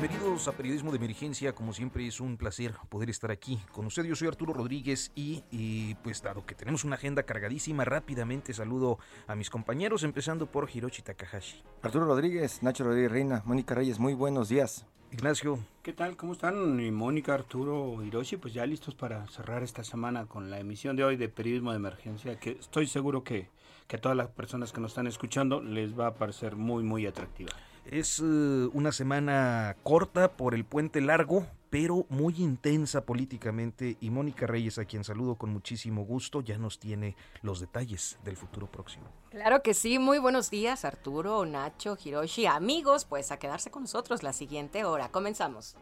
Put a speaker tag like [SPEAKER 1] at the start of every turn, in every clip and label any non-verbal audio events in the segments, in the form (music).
[SPEAKER 1] Bienvenidos a Periodismo de Emergencia, como siempre es un placer poder estar aquí con usted. Yo soy Arturo Rodríguez y, y, pues dado que tenemos una agenda cargadísima, rápidamente saludo a mis compañeros, empezando por Hiroshi Takahashi.
[SPEAKER 2] Arturo Rodríguez, Nacho Rodríguez Reina, Mónica Reyes, muy buenos días.
[SPEAKER 1] Ignacio.
[SPEAKER 3] ¿Qué tal? ¿Cómo están? Y Mónica, Arturo, Hiroshi, pues ya listos para cerrar esta semana con la emisión de hoy de Periodismo de Emergencia, que estoy seguro que, que a todas las personas que nos están escuchando les va a parecer muy, muy atractiva.
[SPEAKER 1] Es uh, una semana corta por el puente largo, pero muy intensa políticamente y Mónica Reyes, a quien saludo con muchísimo gusto, ya nos tiene los detalles del futuro próximo.
[SPEAKER 4] Claro que sí, muy buenos días Arturo, Nacho, Hiroshi, amigos, pues a quedarse con nosotros la siguiente hora. Comenzamos.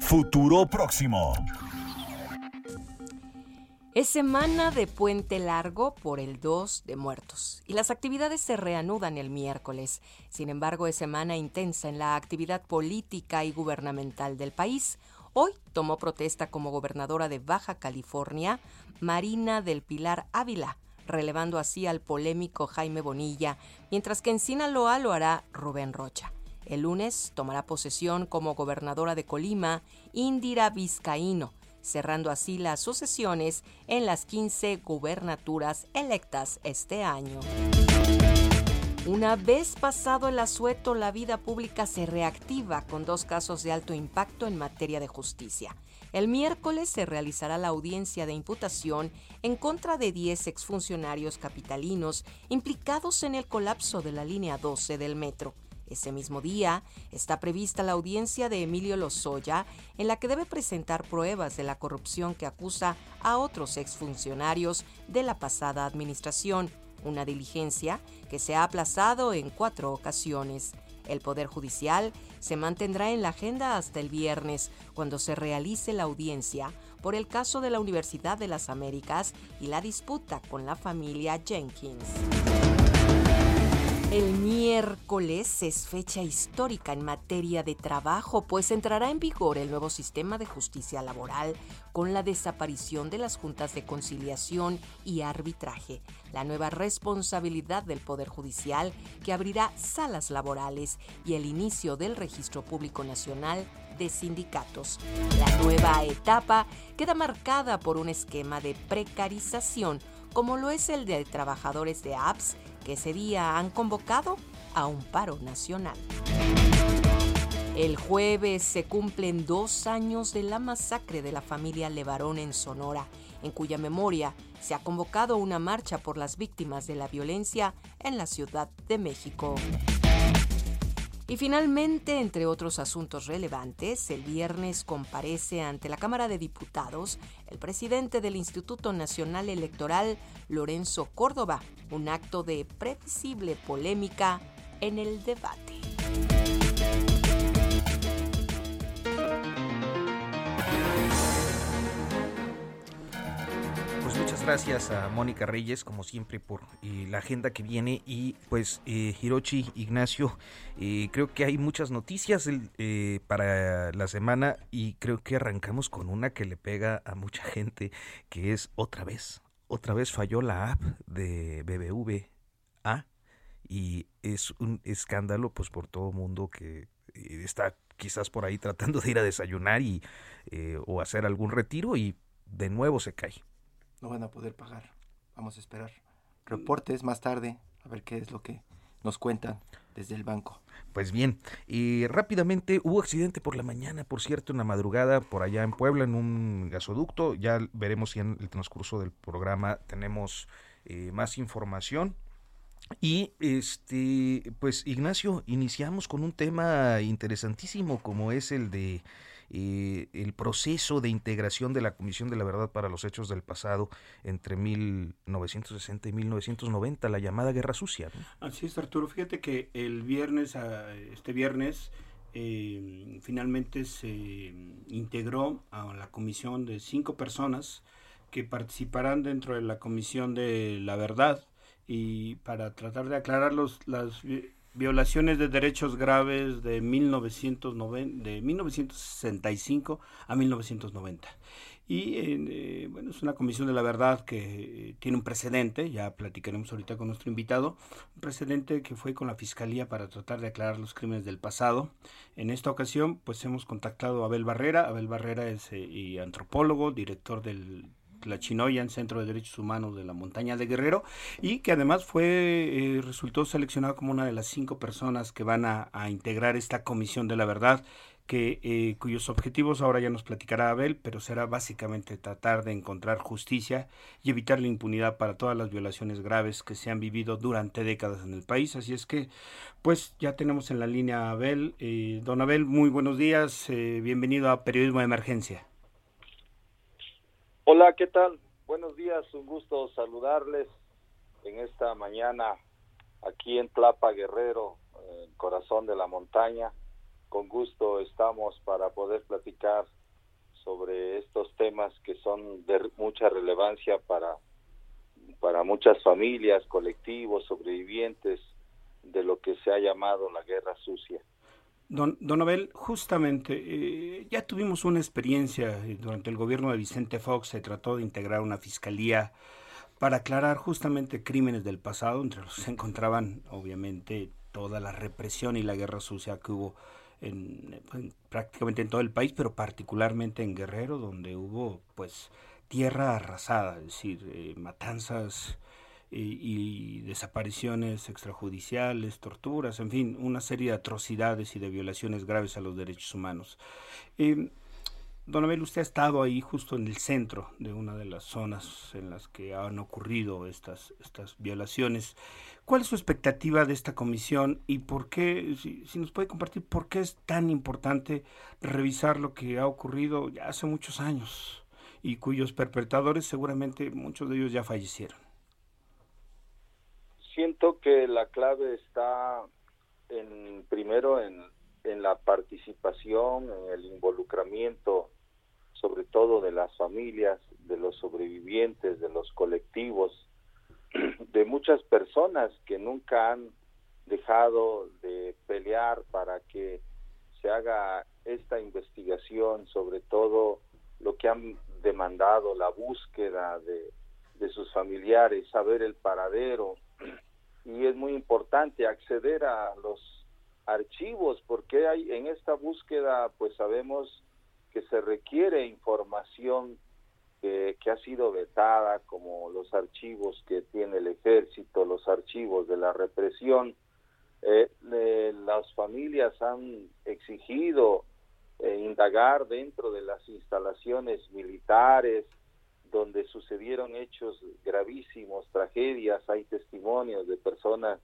[SPEAKER 5] Futuro próximo.
[SPEAKER 4] Es semana de puente largo por el 2 de muertos y las actividades se reanudan el miércoles. Sin embargo, es semana intensa en la actividad política y gubernamental del país. Hoy tomó protesta como gobernadora de Baja California Marina del Pilar Ávila, relevando así al polémico Jaime Bonilla, mientras que en Sinaloa lo hará Rubén Rocha. El lunes tomará posesión como gobernadora de Colima Indira Vizcaíno cerrando así las sucesiones en las 15 gubernaturas electas este año. Una vez pasado el asueto, la vida pública se reactiva con dos casos de alto impacto en materia de justicia. El miércoles se realizará la audiencia de imputación en contra de 10 exfuncionarios capitalinos implicados en el colapso de la línea 12 del metro. Ese mismo día está prevista la audiencia de Emilio Lozoya, en la que debe presentar pruebas de la corrupción que acusa a otros exfuncionarios de la pasada administración, una diligencia que se ha aplazado en cuatro ocasiones. El Poder Judicial se mantendrá en la agenda hasta el viernes, cuando se realice la audiencia por el caso de la Universidad de las Américas y la disputa con la familia Jenkins. Miércoles es fecha histórica en materia de trabajo, pues entrará en vigor el nuevo sistema de justicia laboral con la desaparición de las juntas de conciliación y arbitraje, la nueva responsabilidad del Poder Judicial que abrirá salas laborales y el inicio del Registro Público Nacional de Sindicatos. La nueva etapa queda marcada por un esquema de precarización, como lo es el de trabajadores de apps que ese día han convocado a un paro nacional. El jueves se cumplen dos años de la masacre de la familia Levarón en Sonora, en cuya memoria se ha convocado una marcha por las víctimas de la violencia en la Ciudad de México. Y finalmente, entre otros asuntos relevantes, el viernes comparece ante la Cámara de Diputados el presidente del Instituto Nacional Electoral, Lorenzo Córdoba, un acto de previsible polémica en el debate.
[SPEAKER 1] Pues muchas gracias a Mónica Reyes, como siempre, por eh, la agenda que viene. Y pues, eh, Hirochi, Ignacio, eh, creo que hay muchas noticias eh, para la semana y creo que arrancamos con una que le pega a mucha gente, que es otra vez. Otra vez falló la app de BBVA y es un escándalo pues por todo mundo que eh, está quizás por ahí tratando de ir a desayunar y eh, o hacer algún retiro y de nuevo se cae.
[SPEAKER 2] No van a poder pagar. Vamos a esperar reportes más tarde a ver qué es lo que nos cuentan desde el banco.
[SPEAKER 1] Pues bien, y rápidamente hubo accidente por la mañana, por cierto, en la madrugada, por allá en Puebla, en un gasoducto. Ya veremos si en el transcurso del programa tenemos eh, más información. Y este, pues Ignacio, iniciamos con un tema interesantísimo como es el de eh, el proceso de integración de la Comisión de la Verdad para los Hechos del Pasado entre 1960 y 1990, la llamada Guerra Sucia.
[SPEAKER 3] Así es, Arturo. Fíjate que el viernes, este viernes, eh, finalmente se integró a la comisión de cinco personas que participarán dentro de la Comisión de la Verdad y para tratar de aclarar los, las violaciones de derechos graves de, 1990, de 1965 a 1990. Y eh, bueno, es una comisión de la verdad que tiene un precedente, ya platicaremos ahorita con nuestro invitado, un precedente que fue con la Fiscalía para tratar de aclarar los crímenes del pasado. En esta ocasión, pues hemos contactado a Abel Barrera. Abel Barrera es eh, antropólogo, director del la Chinoyan, Centro de Derechos Humanos de la Montaña de Guerrero, y que además fue, eh, resultó seleccionado como una de las cinco personas que van a, integrar esta Comisión de la Verdad, que, eh, cuyos objetivos ahora ya nos platicará Abel, pero será básicamente tratar de encontrar justicia y evitar la impunidad para todas las violaciones graves que se han vivido durante décadas en el país. Así es que, pues ya tenemos en la línea a Abel. Eh, don Abel, muy buenos días, bienvenido a Periodismo de Emergencia.
[SPEAKER 6] Hola, ¿qué tal? Buenos días, un gusto saludarles en esta mañana aquí en Tlapa Guerrero, en corazón de la montaña. Con gusto estamos para poder platicar sobre estos temas que son de mucha relevancia para, para muchas familias, colectivos, sobrevivientes de lo que se ha llamado la guerra sucia.
[SPEAKER 3] Don, don Abel, justamente, eh, ya tuvimos una experiencia eh, durante el gobierno de Vicente Fox, se trató de integrar una fiscalía para aclarar justamente crímenes del pasado, entre los que se encontraban obviamente toda la represión y la guerra sucia que hubo en, prácticamente en todo el país, pero particularmente en Guerrero, donde hubo pues tierra arrasada, es decir, eh, matanzas y, desapariciones extrajudiciales, torturas, en fin, una serie de atrocidades y de violaciones graves a los derechos humanos. Eh, don Abel, usted ha estado ahí justo en el centro de una de las zonas en las que han ocurrido estas, estas violaciones. ¿Cuál es su expectativa de esta comisión y por qué, si, si, nos puede compartir, por qué es tan importante revisar lo que ha ocurrido ya hace muchos años y cuyos perpetradores seguramente muchos de ellos ya fallecieron?
[SPEAKER 6] Siento que la clave está en primero en, en la participación, en el involucramiento, sobre todo de las familias, de los sobrevivientes, de los colectivos, (clears throat) de muchas personas que nunca han dejado de pelear para que se haga esta investigación, sobre todo lo que han demandado, la búsqueda de, de sus familiares, saber el paradero, y es muy importante acceder a los archivos porque hay en esta búsqueda pues sabemos que se requiere información que, que, ha sido vetada como los archivos que tiene el ejército, los archivos de la represión. Eh, las familias han exigido eh, indagar dentro de las instalaciones militares, donde sucedieron hechos gravísimos, tragedias, hay testimonios de personas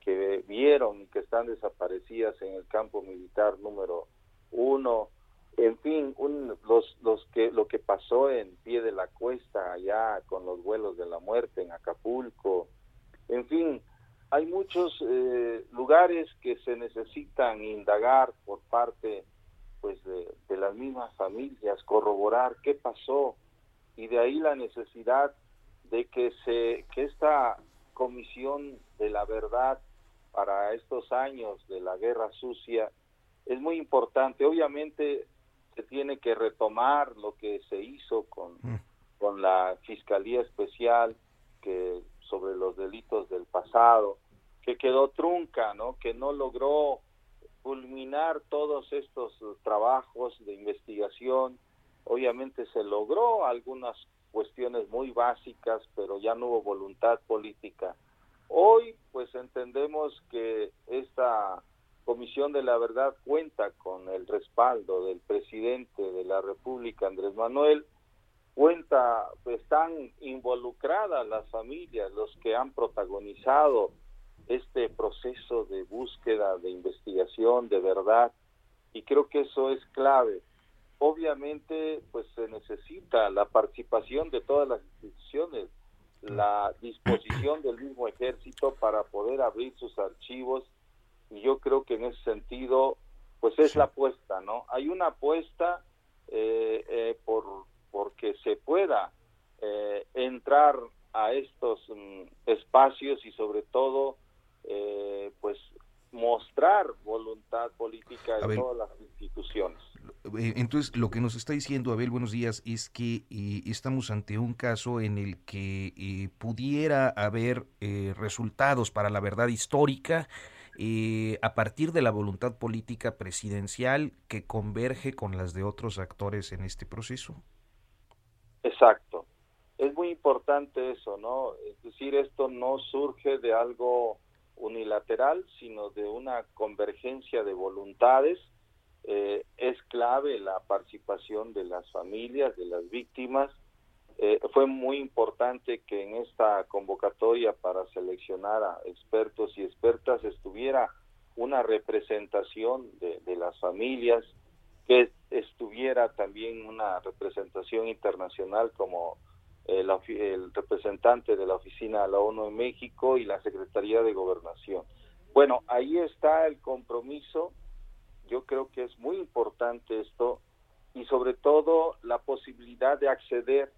[SPEAKER 6] que vieron y que están desaparecidas en el campo militar número uno, en fin, los, los que, lo que pasó en pie de la cuesta allá con los vuelos de la muerte en Acapulco, en fin, hay muchos eh, lugares que se necesitan indagar por parte pues de, de las mismas familias, corroborar qué pasó, y de ahí la necesidad de que se que esta comisión de la verdad para estos años de la guerra sucia es muy importante obviamente se tiene que retomar lo que se hizo con mm. con la fiscalía especial que sobre los delitos del pasado que quedó trunca no que no logró culminar todos estos trabajos de investigación Obviamente se logró algunas cuestiones muy básicas, pero ya no hubo voluntad política Hoy pues entendemos que esta Comisión de la Verdad cuenta con el respaldo del presidente de la República, Andrés Manuel, cuenta, están involucradas las familias, los que han protagonizado este proceso de búsqueda, de investigación, de verdad, y creo que eso es clave. Obviamente, pues se necesita la participación de todas las instituciones, la disposición del mismo ejército para poder abrir sus archivos, y yo creo que en ese sentido, pues es la apuesta, ¿no? Hay una apuesta eh, eh, por porque se pueda eh, entrar a estos mm, espacios y sobre todo eh, pues mostrar voluntad política en todas las instituciones.
[SPEAKER 1] Eh, entonces, lo que nos está diciendo Abel, buenos días, es que estamos ante un caso en el que pudiera haber resultados para la verdad histórica a partir de la voluntad política presidencial que converge con las de otros actores en este proceso.
[SPEAKER 6] Exacto. Es muy importante eso, ¿no? Es decir, esto no surge de algo unilateral, sino de una convergencia de voluntades. Eh, es clave la participación de las familias, de las víctimas. Eh, fue muy importante que en esta convocatoria para seleccionar a expertos y expertas estuviera una representación de, las familias, que estuviera también una representación internacional como el, el, representante de la oficina de la ONU en México y la Secretaría de Gobernación. Bueno, ahí está el compromiso. Yo creo que es muy importante esto y sobre todo la posibilidad de acceder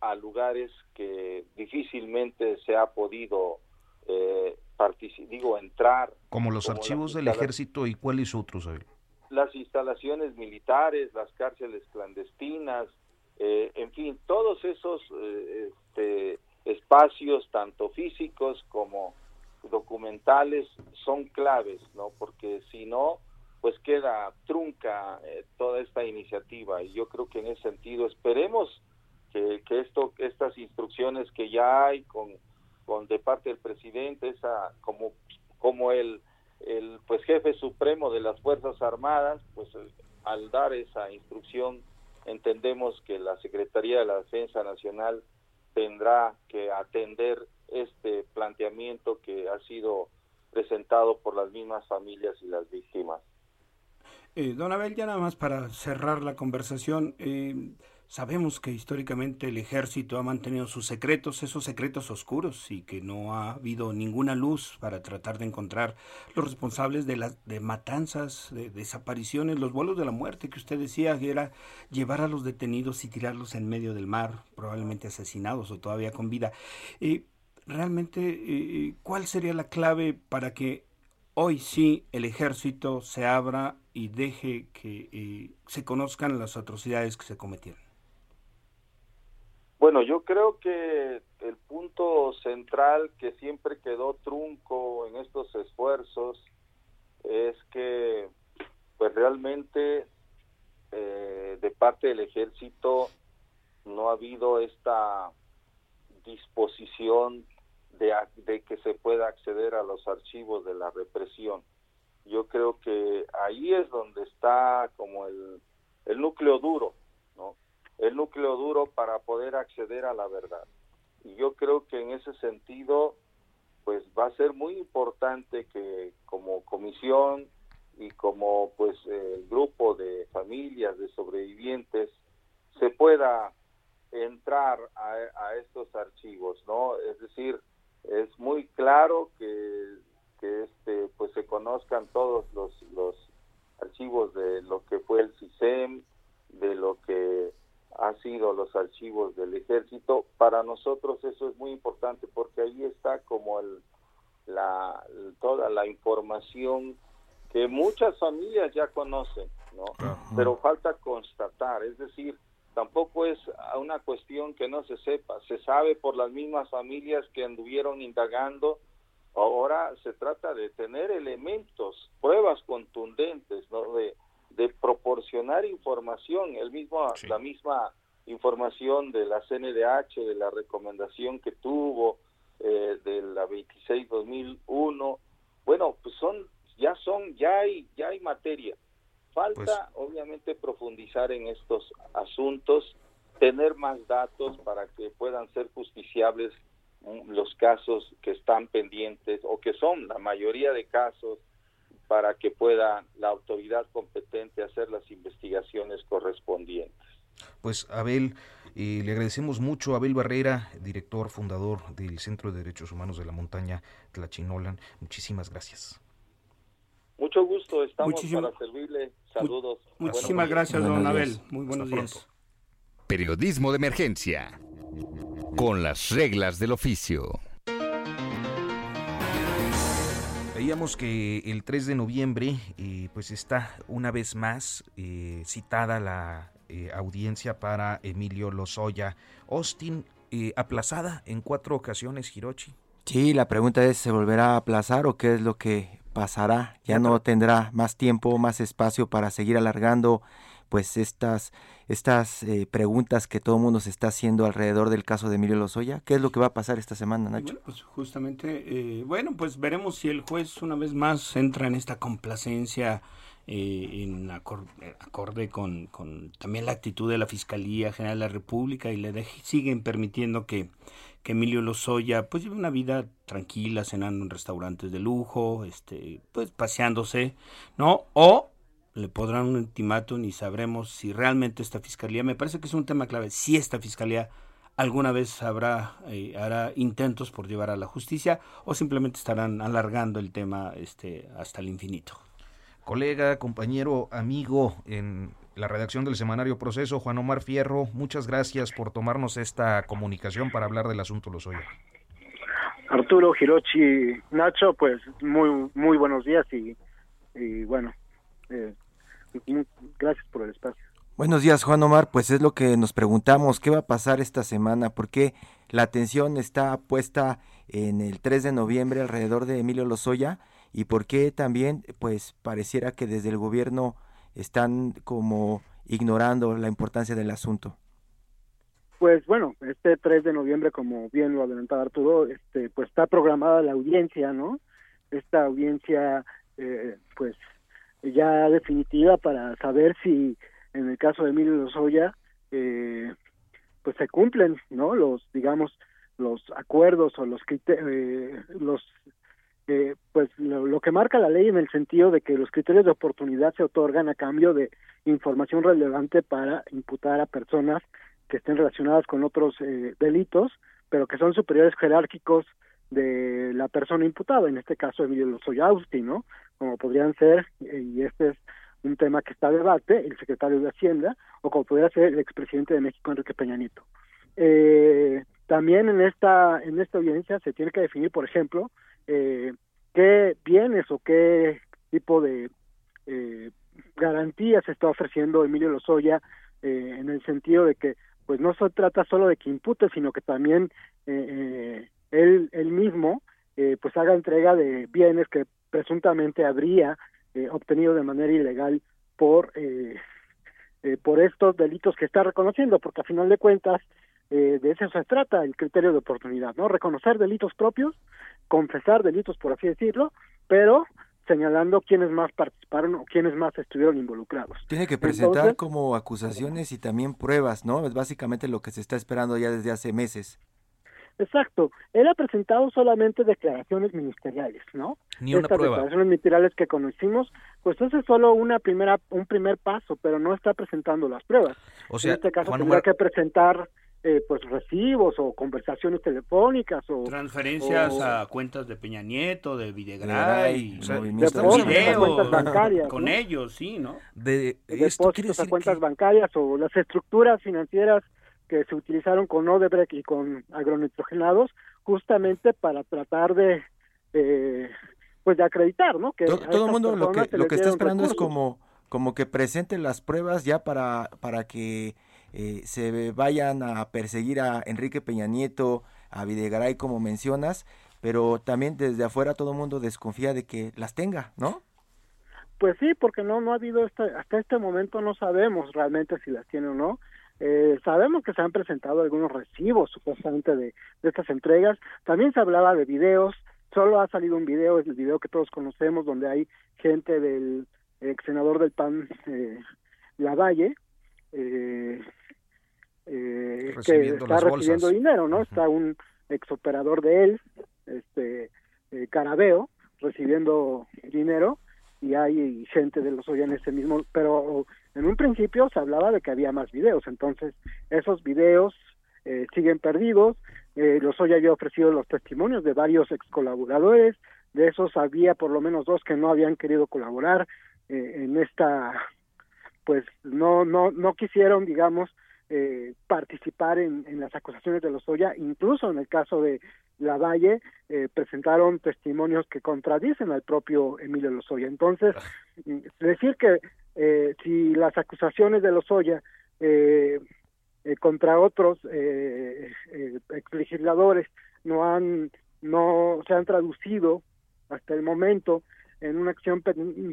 [SPEAKER 6] a lugares que difícilmente se ha podido eh, digo entrar
[SPEAKER 1] como los archivos del ejército y cuáles otros
[SPEAKER 6] las instalaciones militares, las cárceles clandestinas, eh, en fin, todos esos eh, este, espacios, tanto físicos como documentales, son claves, ¿no? Porque si no, pues queda trunca eh, toda esta iniciativa y yo creo que en ese sentido esperemos que, que esto, estas instrucciones que ya hay con, con de parte del presidente, esa como como el el pues jefe supremo de las Fuerzas Armadas, pues al dar esa instrucción entendemos que la Secretaría de la Defensa Nacional tendrá que atender este planteamiento que ha sido presentado por las mismas familias y las víctimas.
[SPEAKER 3] Eh, don Abel, ya nada más para cerrar la conversación, eh, Sabemos que históricamente el ejército ha mantenido sus secretos, esos secretos oscuros, y que no ha habido ninguna luz para tratar de encontrar los responsables de las matanzas, de desapariciones, los vuelos de la muerte que usted decía que era llevar a los detenidos y tirarlos en medio del mar, probablemente asesinados o todavía con vida. Eh, realmente, eh, ¿cuál sería la clave para que hoy sí el ejército se abra y deje que eh, se conozcan las atrocidades que se cometieron?
[SPEAKER 6] Bueno, yo creo que el punto central que siempre quedó trunco en estos esfuerzos es que pues realmente eh, de parte del ejército no ha habido esta disposición de, de que se pueda acceder a los archivos de la represión. Yo creo que ahí es donde está como el, el núcleo duro el núcleo duro para poder acceder a la verdad. Y yo creo que en ese sentido, pues va a ser muy importante que como comisión y como pues el grupo de familias de sobrevivientes se pueda entrar a, estos archivos, ¿no? Es decir, es muy claro que, que este pues se conozcan todos los, los archivos de lo que fue el CISEM, de lo que ha sido los archivos del ejército. Para nosotros eso es muy importante porque ahí está como el, la, toda la información que muchas familias ya conocen, ¿no? Pero falta constatar, es decir, tampoco es una cuestión que no se sepa, se sabe por las mismas familias que anduvieron indagando, ahora se trata de tener elementos, pruebas contundentes, ¿no? De, de proporcionar información, el mismo, la misma información de la CNDH, de la recomendación que tuvo, eh, de la 26-2001. Bueno, pues son, ya son, ya hay, ya hay materia. Falta,
[SPEAKER 1] Pues-
[SPEAKER 6] obviamente, profundizar en estos asuntos, tener más datos para que puedan ser justiciables los casos que están pendientes o que son la mayoría de casos para que pueda la autoridad competente hacer las investigaciones correspondientes.
[SPEAKER 1] Pues Abel, eh, le agradecemos mucho a Abel Barrera, director fundador del Centro de Derechos Humanos de la Montaña Tlachinolan. Muchísimas gracias.
[SPEAKER 6] Mucho gusto, estamos
[SPEAKER 3] Muchísimo-
[SPEAKER 6] para servirle. Saludos.
[SPEAKER 3] Muchísimas gracias, don Abel. Muy buenos
[SPEAKER 1] Hasta
[SPEAKER 3] días.
[SPEAKER 1] pronto.
[SPEAKER 7] Periodismo de emergencia. Con las reglas del oficio.
[SPEAKER 1] Veíamos que el 3 de noviembre eh, pues está una vez más eh, citada la eh, audiencia para Emilio Lozoya Austin, eh, aplazada en cuatro ocasiones, Hirochi.
[SPEAKER 2] Sí, la pregunta es, ¿se volverá a aplazar o qué es lo que pasará? Ya no tendrá más tiempo, más espacio para seguir alargando pues estas, estas eh, preguntas que todo el mundo se está haciendo alrededor del caso de Emilio Lozoya. ¿Qué es lo que va a pasar esta semana, Nacho?
[SPEAKER 3] Bueno, pues justamente, eh, bueno, pues veremos si el juez una vez más entra en esta complacencia eh, en acor- eh, acorde con, con también la actitud de la Fiscalía General de la República y le dej- siguen permitiendo que, que Emilio Lozoya pues lleve una vida tranquila, cenando en restaurantes de lujo, este, pues paseándose, ¿no? O le podrán un ultimátum y sabremos si realmente esta fiscalía, me parece que es un tema clave, si esta fiscalía alguna vez habrá eh, hará intentos por llevar a la justicia o simplemente estarán alargando el tema este hasta el infinito.
[SPEAKER 1] Colega, compañero, amigo en la redacción del semanario Proceso, Juan Omar Fierro, muchas gracias por tomarnos esta comunicación para hablar del asunto Lozoya.
[SPEAKER 8] Arturo, Hirochi, Nacho, pues muy muy buenos días y, y bueno, eh, gracias por el espacio.
[SPEAKER 2] Buenos días, Juan Omar. Pues es lo que nos preguntamos, ¿qué va a pasar esta semana? ¿Por qué la atención está puesta en el 3 de noviembre alrededor de Emilio Lozoya? ¿Y por qué también, pues, pareciera que desde el gobierno están como ignorando la importancia del asunto?
[SPEAKER 8] Pues bueno, este 3 de noviembre, como bien lo adelantaba Arturo, este, pues está programada la audiencia, ¿no? Esta audiencia, eh, pues ya definitiva para saber si en el caso de Emilio Lozoya, eh, pues se cumplen, ¿no? Los, digamos, los acuerdos o los eh, los eh, pues lo, lo que marca la ley en el sentido de que los criterios de oportunidad se otorgan a cambio de información relevante para imputar a personas que estén relacionadas con otros eh, delitos, pero que son superiores jerárquicos de la persona imputada, en este caso Emilio Lozoya Austin, ¿no? Como podrían ser, eh, y este es un tema que está a debate, el secretario de Hacienda, o como podría ser el expresidente de México, Enrique Peña Nieto. Eh, también en esta, en esta audiencia se tiene que definir, por ejemplo, eh, qué bienes o qué tipo de eh, garantías está ofreciendo Emilio Lozoya eh, en el sentido de que pues no se trata solo de que impute, sino que también eh, eh, él, él mismo eh, pues haga entrega de bienes que presuntamente habría eh, obtenido de manera ilegal por eh, eh, por estos delitos que está reconociendo, porque a final de cuentas eh, de eso se trata el criterio de oportunidad, ¿no? Reconocer delitos propios, confesar delitos, por así decirlo, pero señalando quiénes más participaron o quiénes más estuvieron involucrados.
[SPEAKER 2] Tiene que presentar
[SPEAKER 8] Entonces-
[SPEAKER 2] como acusaciones y también pruebas, ¿no? Es básicamente lo que se está esperando ya desde hace meses.
[SPEAKER 8] Exacto. Él ha presentado solamente declaraciones ministeriales, ¿no?
[SPEAKER 1] Ni una
[SPEAKER 8] Estas
[SPEAKER 1] prueba.
[SPEAKER 8] declaraciones ministeriales que conocimos, pues ese es solo una primera, un primer paso, pero no está presentando las pruebas.
[SPEAKER 1] O sea,
[SPEAKER 8] en este caso
[SPEAKER 1] Juan
[SPEAKER 8] tendrá que presentar eh, pues recibos o conversaciones telefónicas o
[SPEAKER 3] Transferencias
[SPEAKER 8] o-
[SPEAKER 3] a cuentas de Peña Nieto, de
[SPEAKER 2] Videgaray,
[SPEAKER 8] cuentas bancarias,
[SPEAKER 3] con
[SPEAKER 8] ¿no?
[SPEAKER 3] ellos, sí, ¿no?
[SPEAKER 1] de, esto
[SPEAKER 8] depósitos a
[SPEAKER 1] decir
[SPEAKER 8] cuentas
[SPEAKER 1] que-
[SPEAKER 8] bancarias o las estructuras financieras que se utilizaron con Odebrecht y con agronitrogenados justamente para tratar de eh, pues de acreditar, ¿no? Que
[SPEAKER 2] todo el mundo lo que, lo que está esperando es como, como que presenten las pruebas ya para, para que eh, se vayan a perseguir a Enrique Peña Nieto, a Videgaray como mencionas, pero también desde afuera todo el mundo desconfía de que las tenga, ¿no?
[SPEAKER 8] Pues sí, porque no no ha habido esta, hasta este momento no sabemos realmente si las tiene o no. Eh, sabemos que se han presentado algunos recibos supuestamente de, de estas entregas. También se hablaba de videos. Solo ha salido un video, es el video que todos conocemos, donde hay gente del ex senador del PAN, eh, Lavalle, eh, eh, que está recibiendo dinero, ¿no? Está un ex operador de él, este eh, Carabeo, recibiendo dinero y hay gente de los en ese mismo, pero en un principio se hablaba de que había más videos, entonces esos videos eh, siguen perdidos, eh, los hoy había ofrecido los testimonios de varios ex colaboradores, de esos había por lo menos dos que no habían querido colaborar eh, en esta, pues no, no, no quisieron, digamos, eh, participar en, en, las acusaciones de los Oya, incluso en el caso de Lavalle, eh, presentaron testimonios que contradicen al propio Emilio Lozoya. Entonces, mm, decir que eh, si las acusaciones de Lozoya eh, eh, contra otros eh, eh, ex legisladores no han no se han traducido hasta el momento en una acción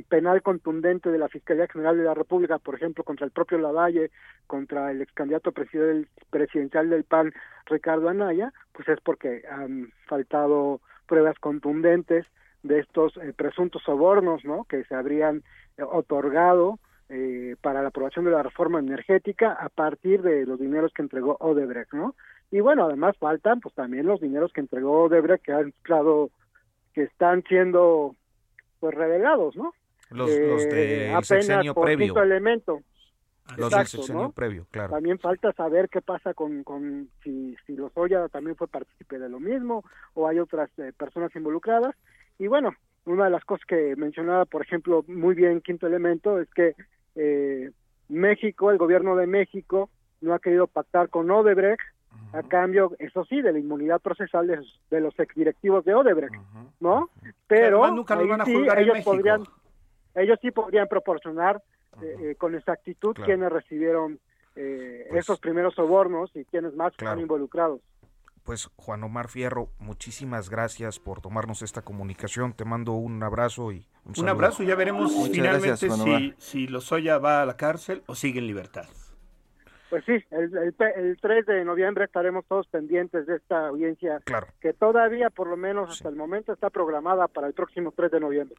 [SPEAKER 8] penal contundente de la Fiscalía General de la República, por ejemplo, contra el propio Lavalle, contra el ex candidato presidencial del PAN, Ricardo Anaya, pues es porque han faltado pruebas contundentes de estos eh, presuntos sobornos, ¿no? Que se habrían eh, otorgado eh, para la aprobación de la reforma energética a partir de los dineros que entregó Odebrecht, ¿no? Y bueno, además faltan, pues también los dineros que entregó Odebrecht que han estado, que están siendo pues revelados, ¿no?
[SPEAKER 1] Los, eh, los de sexenio previo.
[SPEAKER 8] elemento.
[SPEAKER 1] Los Exacto, del sexenio ¿no? previo, claro.
[SPEAKER 8] También falta saber qué pasa con, con si, si Lozoya también fue partícipe de lo mismo o hay otras eh, personas involucradas. Y bueno, una de las cosas que mencionaba, por ejemplo, muy bien Quinto Elemento, es que eh, México, el gobierno de México, no ha querido pactar con Odebrecht a cambio, eso sí, de la inmunidad procesal de, de los exdirectivos de Odebrecht, ¿no? Pero
[SPEAKER 3] nunca los van a
[SPEAKER 8] sí,
[SPEAKER 3] juzgar en
[SPEAKER 8] ellos podrían, ellos sí podrían proporcionar eh, eh, con exactitud
[SPEAKER 1] Claro.
[SPEAKER 8] quienes recibieron eh,
[SPEAKER 1] Pues-
[SPEAKER 8] esos primeros sobornos y quienes más
[SPEAKER 1] Claro.
[SPEAKER 8] están involucrados.
[SPEAKER 1] Pues Juan Omar Fierro, muchísimas gracias por tomarnos esta comunicación. Te mando un abrazo y un,
[SPEAKER 3] Un
[SPEAKER 1] saludo.
[SPEAKER 3] abrazo y ya veremos
[SPEAKER 2] Muchas
[SPEAKER 3] finalmente
[SPEAKER 2] gracias,
[SPEAKER 3] si, si Lozoya va a la cárcel o sigue en libertad.
[SPEAKER 8] Pues sí, el, el, pe- el 3 de noviembre estaremos todos pendientes de esta audiencia
[SPEAKER 1] Claro.
[SPEAKER 8] que todavía, por lo menos hasta
[SPEAKER 1] Sí.
[SPEAKER 8] el momento, está programada para el próximo 3 de noviembre.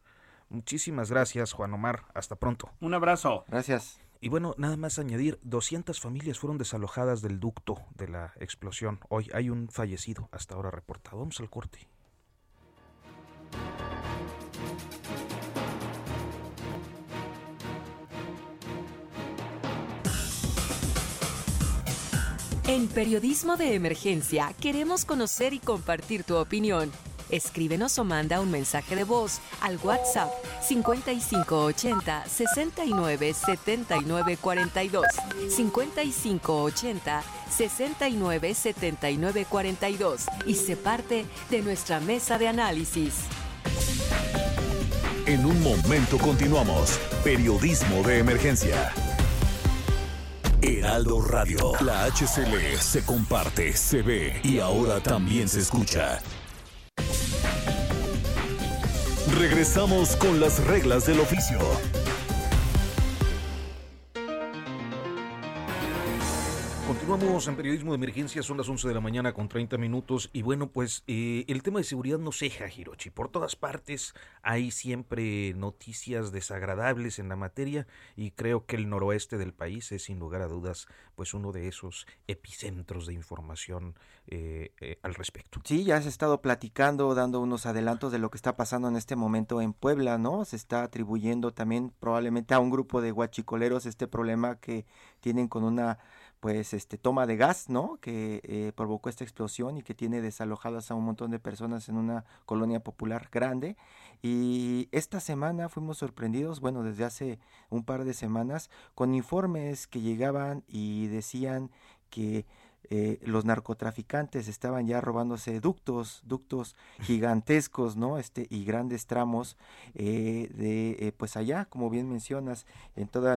[SPEAKER 1] Muchísimas gracias, Juan Omar. Hasta pronto.
[SPEAKER 3] Un abrazo.
[SPEAKER 2] Gracias.
[SPEAKER 1] Y bueno, nada más añadir, 200 familias fueron desalojadas del ducto de la explosión. Hoy hay un fallecido hasta ahora reportado. Vamos al corte.
[SPEAKER 4] En Periodismo de Emergencia queremos conocer y compartir tu opinión. Escríbenos o manda un mensaje de voz al WhatsApp 5580 69 79 42. 5580 69 79 42 y se parte de nuestra mesa de análisis.
[SPEAKER 5] En un momento continuamos. Periodismo de emergencia. Heraldo Radio. La HCL se comparte, se ve y ahora también se escucha. Regresamos con las reglas del oficio.
[SPEAKER 1] Continuamos en periodismo de emergencia, son las 11 de la mañana con 30 minutos y bueno, pues eh, el tema de seguridad no ceja, Hirochi. Por todas partes hay siempre noticias desagradables en la materia y creo que el noroeste del país es sin lugar a dudas pues uno de esos epicentros de información eh, eh, al respecto.
[SPEAKER 2] Sí, ya se ha estado platicando, dando unos adelantos de lo que está pasando en este momento en Puebla, ¿no? Se está atribuyendo también probablemente a un grupo de guachicoleros este problema que tienen con una pues este toma de gas, ¿no? Que eh, provocó esta explosión y que tiene desalojadas a un montón de personas en una colonia popular grande. Y esta semana fuimos sorprendidos, bueno, desde hace un par de semanas, con informes que llegaban y decían que eh, los narcotraficantes estaban ya robándose ductos, ductos gigantescos, ¿no? Este, y grandes tramos eh, de, pues allá, como bien mencionas, en toda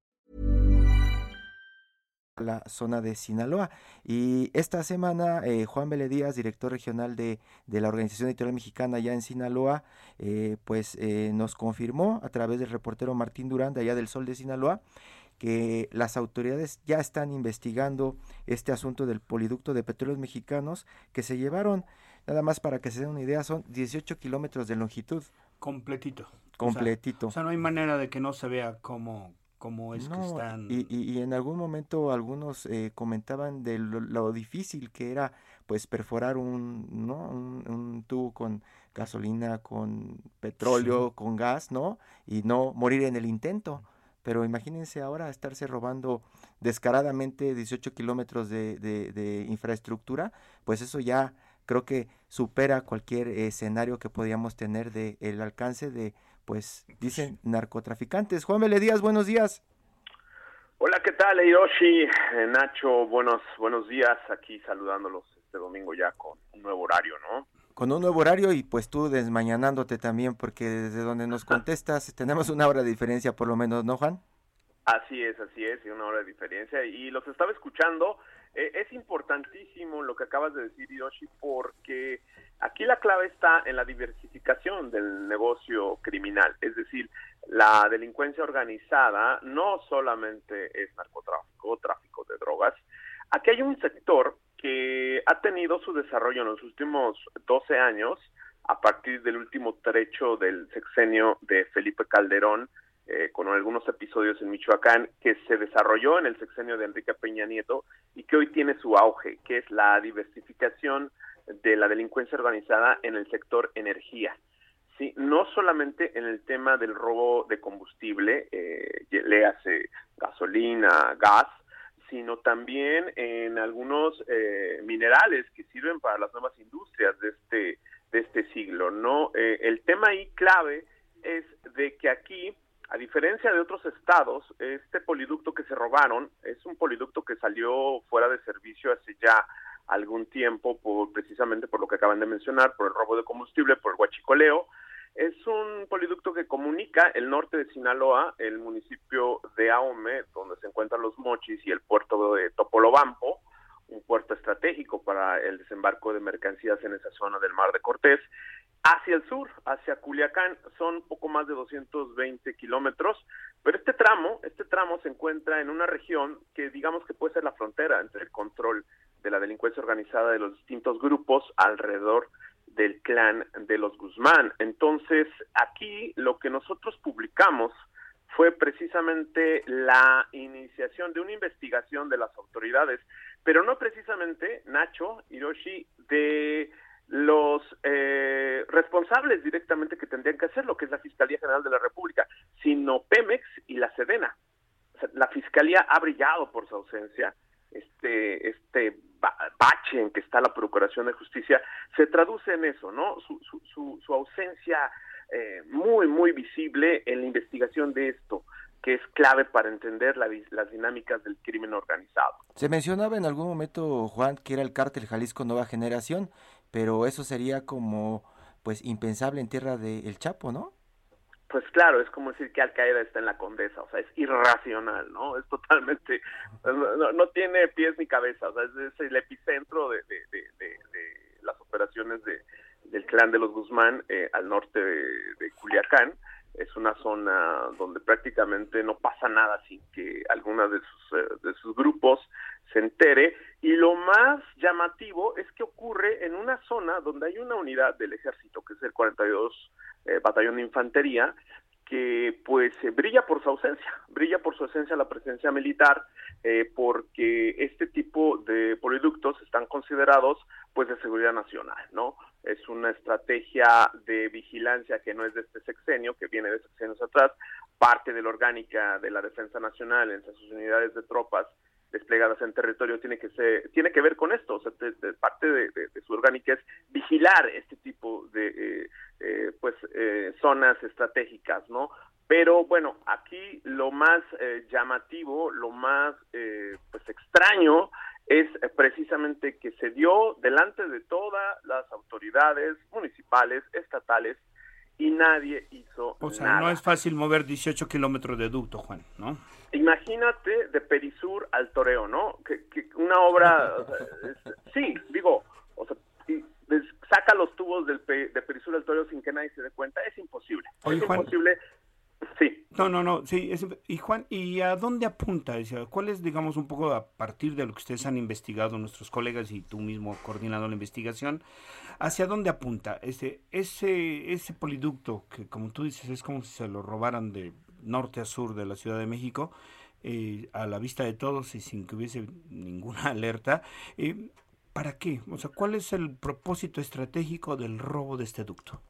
[SPEAKER 2] La zona de Sinaloa. Y esta semana, eh, Juan Vélez Díaz, director regional de, de la Organización Editorial Mexicana allá en Sinaloa, eh, pues eh, nos confirmó a través del reportero Martín Durán de allá del Sol de Sinaloa que las autoridades ya están investigando este asunto del poliducto de petróleos mexicanos que se llevaron, nada más para que se den una idea, son 18 kilómetros de longitud.
[SPEAKER 3] Completito.
[SPEAKER 2] Completito.
[SPEAKER 3] O sea, no hay manera de que no se vea cómo, cómo es que están...
[SPEAKER 2] y, y- y en algún momento algunos eh, comentaban de lo, lo difícil que era pues perforar un, ¿no? un, un tubo con gasolina, con petróleo, con gas, ¿no? Y no morir en el intento. Pero imagínense ahora estarse robando descaradamente 18 kilómetros de, de, de infraestructura, pues eso ya creo que supera cualquier escenario que podíamos tener de el alcance de, pues, dicen narcotraficantes. Juan Vélez Díaz, buenos días.
[SPEAKER 9] Hola, ¿qué tal, Hiroshi? Eh, Nacho, buenos, buenos días. Aquí saludándolos este domingo ya con un nuevo horario, ¿no?
[SPEAKER 2] con un nuevo horario y pues tú desmañanándote también porque desde donde nos (laughs) contestas tenemos una hora de diferencia por lo menos, ¿no, Juan?
[SPEAKER 9] Así es, así es, y una hora de diferencia. Y los estaba escuchando. Eh, es importantísimo lo que acabas de decir, Hiroshi, porque aquí la clave está en la diversificación del negocio criminal. Es decir, la delincuencia organizada no solamente es narcotráfico tráfico de drogas. Aquí hay un sector que ha tenido su desarrollo en los últimos 12 años a partir del último trecho del sexenio de Felipe Calderón, eh, con algunos episodios en Michoacán, que se desarrolló en el sexenio de Enrique Peña Nieto y que hoy tiene su auge, que es la diversificación de la delincuencia organizada en el sector energía. Sí, no solamente en el tema del robo de combustible, eh, léase gasolina, gas, sino también en algunos eh, minerales que sirven para las nuevas industrias de este de este siglo no Eh, el tema ahí clave es de que aquí a diferencia de otros estados este poliducto que se robaron es un poliducto que salió fuera de servicio hace ya algún tiempo por precisamente por lo que acaban de mencionar por el robo de combustible por el huachicoleo. Es un poliducto que comunica el norte de Sinaloa, el municipio de Ahome, donde se encuentran los mochis, y el puerto de Topolobampo, un puerto estratégico para el desembarco de mercancías en esa zona del Mar de Cortés, hacia el sur, hacia Culiacán, son poco más de 220 kilómetros, pero este tramo, este tramo se encuentra en una región que digamos que puede ser la frontera entre el control de la delincuencia organizada de los distintos grupos alrededor del clan de los Guzmán. Entonces, aquí lo que nosotros publicamos fue precisamente la iniciación de una investigación de las autoridades, pero no precisamente, Nacho, Hiroshi, de los eh, responsables directamente que tendrían que hacer lo que es la Fiscalía General de la República, sino Pemex y la Sedena. La Fiscalía ha brillado por su ausencia, este, este ba- bache en que está la Procuración de Justicia, se traduce en eso, ¿no? Su, su, su, su ausencia eh, muy, muy visible en la investigación de esto, que es clave para entender la las dinámicas del crimen organizado.
[SPEAKER 2] Se mencionaba en algún momento, Juan, que era el cártel Jalisco Nueva Generación, pero eso sería como pues impensable en tierra de El Chapo, ¿no?
[SPEAKER 9] Pues claro, es como decir que Al Qaeda está en la Condesa, o sea, es irracional, ¿no? Es totalmente, (laughs) no, tiene pies ni cabeza, o sea, es, el epicentro de, de- de- de- las operaciones de, del clan de los Guzmán eh, al norte de, de Culiacán. Es una zona donde prácticamente no pasa nada sin que alguna de sus, eh, de sus grupos se entere. Y lo más llamativo es que ocurre en una zona donde hay una unidad del ejército, que es el 42 eh, Batallón de Infantería, que pues eh, brilla por su ausencia, brilla por su ausencia la presencia militar, eh, porque este tipo de poliductos están considerados pues de seguridad nacional, ¿no? Es una estrategia de vigilancia que no es de este sexenio, que viene de sexenios atrás, parte de la orgánica de la Defensa Nacional en sus unidades de tropas desplegadas en territorio tiene que ser, tiene que ver con esto, o sea, de- parte de, su orgánica es vigilar este tipo de eh, eh, pues eh, zonas estratégicas, ¿no? Pero bueno, aquí lo más eh, llamativo, lo más pues extraño es precisamente que se dio delante de todas las autoridades municipales, estatales, y nadie hizo
[SPEAKER 3] O sea,
[SPEAKER 9] nada.
[SPEAKER 3] no es fácil mover 18 kilómetros de ducto, Juan, ¿no?
[SPEAKER 9] Imagínate de Perisur al Toreo, ¿no? Que, que una obra, o sea, es- sí, digo, o sea, y saca los tubos del de Perisur al Toreo sin que nadie se dé cuenta, es imposible.
[SPEAKER 3] Oye,
[SPEAKER 9] es
[SPEAKER 3] Juan.
[SPEAKER 9] imposible. Sí.
[SPEAKER 3] No, no, no, sí. es- y Juan, ¿y a dónde apunta? ¿Cuál es, digamos, un poco a partir de lo que ustedes han investigado, nuestros colegas y tú mismo coordinado la investigación, hacia dónde apunta ese, ese, ese poliducto que, como tú dices, es como si se lo robaran de norte a sur de la Ciudad de México, eh, a la vista de todos y sin que hubiese ninguna (laughs) alerta? eh, ¿Para qué? O sea, ¿cuál es el propósito estratégico del robo de este ducto?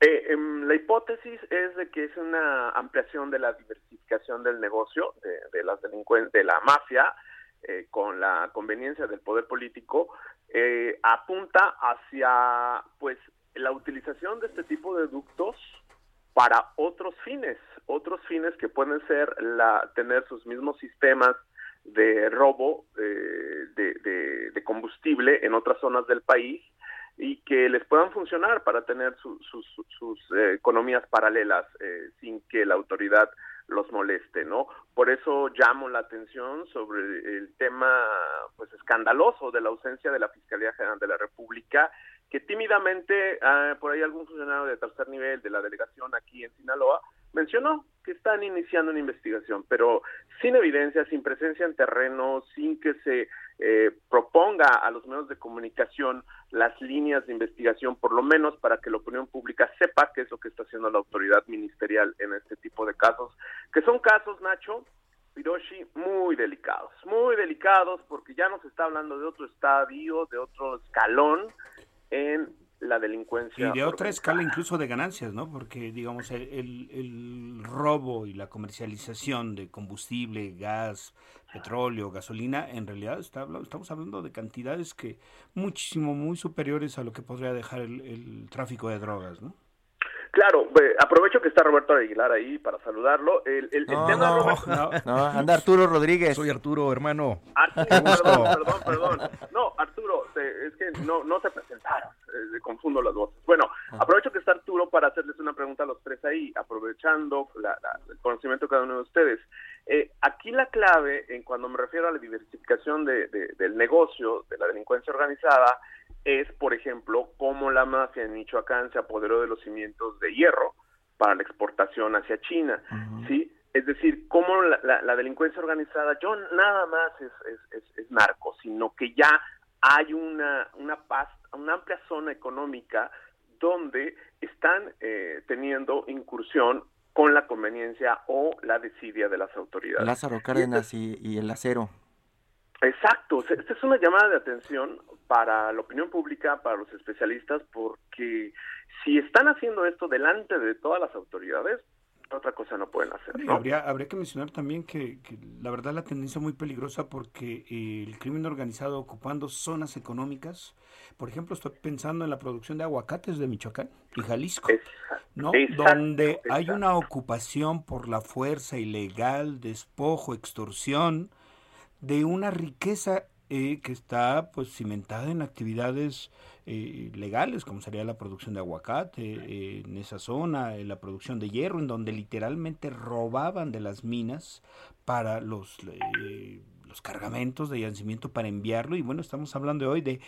[SPEAKER 9] Eh, em, la hipótesis es de que es una ampliación de la diversificación del negocio, de, de las de la mafia, eh, con la conveniencia del poder político, eh, apunta hacia pues la utilización de este tipo de ductos para otros fines, otros fines que pueden ser la tener sus mismos sistemas de robo eh, de- de combustible en otras zonas del país y que les puedan funcionar para tener su- sus, sus, eh, economías paralelas eh, sin que la autoridad los moleste, ¿no? Por eso llamo la atención sobre el tema pues escandaloso de la ausencia de la Fiscalía General de la República, que tímidamente ah, por ahí algún funcionario de tercer nivel de la delegación aquí en Sinaloa mencionó que están iniciando una investigación, pero sin evidencia, sin presencia en terreno, sin que se eh, proponga a los medios de comunicación las líneas de investigación, por lo menos para que la opinión pública sepa qué es lo que está haciendo la autoridad ministerial en este tipo de casos, que son casos, Nacho, Hiroshi, muy delicados, muy delicados porque ya nos está hablando de otro estadio, de otro escalón en la delincuencia.
[SPEAKER 3] Y de otra escala incluso de ganancias, ¿no? Porque, digamos, el, el- el robo y la comercialización de combustible, gas, petróleo, gasolina, en realidad está, estamos hablando de cantidades que muchísimo, muy superiores a lo que podría dejar el, el tráfico de drogas, ¿no?
[SPEAKER 9] Claro, eh, aprovecho que está Roberto Aguilar ahí para saludarlo. El, el- el
[SPEAKER 2] No,
[SPEAKER 9] tema,
[SPEAKER 2] no,
[SPEAKER 9] Roberto-
[SPEAKER 2] no, anda Arturo Rodríguez.
[SPEAKER 1] Soy Arturo, hermano.
[SPEAKER 9] Arturo, perdón, perdón, perdón. No, Arturo, te- es que no, no se presentaron, eh, confundo las voces. Bueno, aprovecho que está Arturo para hacerles una pregunta a los tres ahí, aprovechando la- la- el conocimiento de cada uno de ustedes. Eh, aquí la clave, en cuando me refiero a la diversificación de- de- del negocio, de la delincuencia organizada, es, por ejemplo, cómo la mafia en Michoacán se apoderó de los cimientos de hierro para la exportación hacia China, ¿sí? Es decir, cómo la, la- la delincuencia organizada, yo nada más es, es, es- es narco, sino que ya hay una, una, paz, una amplia zona económica donde están eh, teniendo incursión con la conveniencia o la desidia de las autoridades.
[SPEAKER 2] Lázaro Cárdenas y, y el acero.
[SPEAKER 9] Exacto, esta es una llamada de atención para la opinión pública, para los especialistas, porque si están haciendo esto delante de todas las autoridades, otra cosa no pueden hacer.
[SPEAKER 3] Habría, habría que mencionar también que, que la verdad la tendencia es muy peligrosa porque el crimen organizado ocupando zonas económicas, por ejemplo, estoy pensando en la producción de aguacates de Michoacán y Jalisco, ¿no?
[SPEAKER 9] exacto,
[SPEAKER 3] Donde hay una ocupación por la fuerza ilegal, despojo, extorsión, de una riqueza eh, que está pues cimentada en actividades eh, legales, como sería la producción de aguacate eh, en esa zona, eh, la producción de hierro, en donde literalmente robaban de las minas para los, eh, los cargamentos de yacimiento para enviarlo. Y bueno, estamos hablando hoy de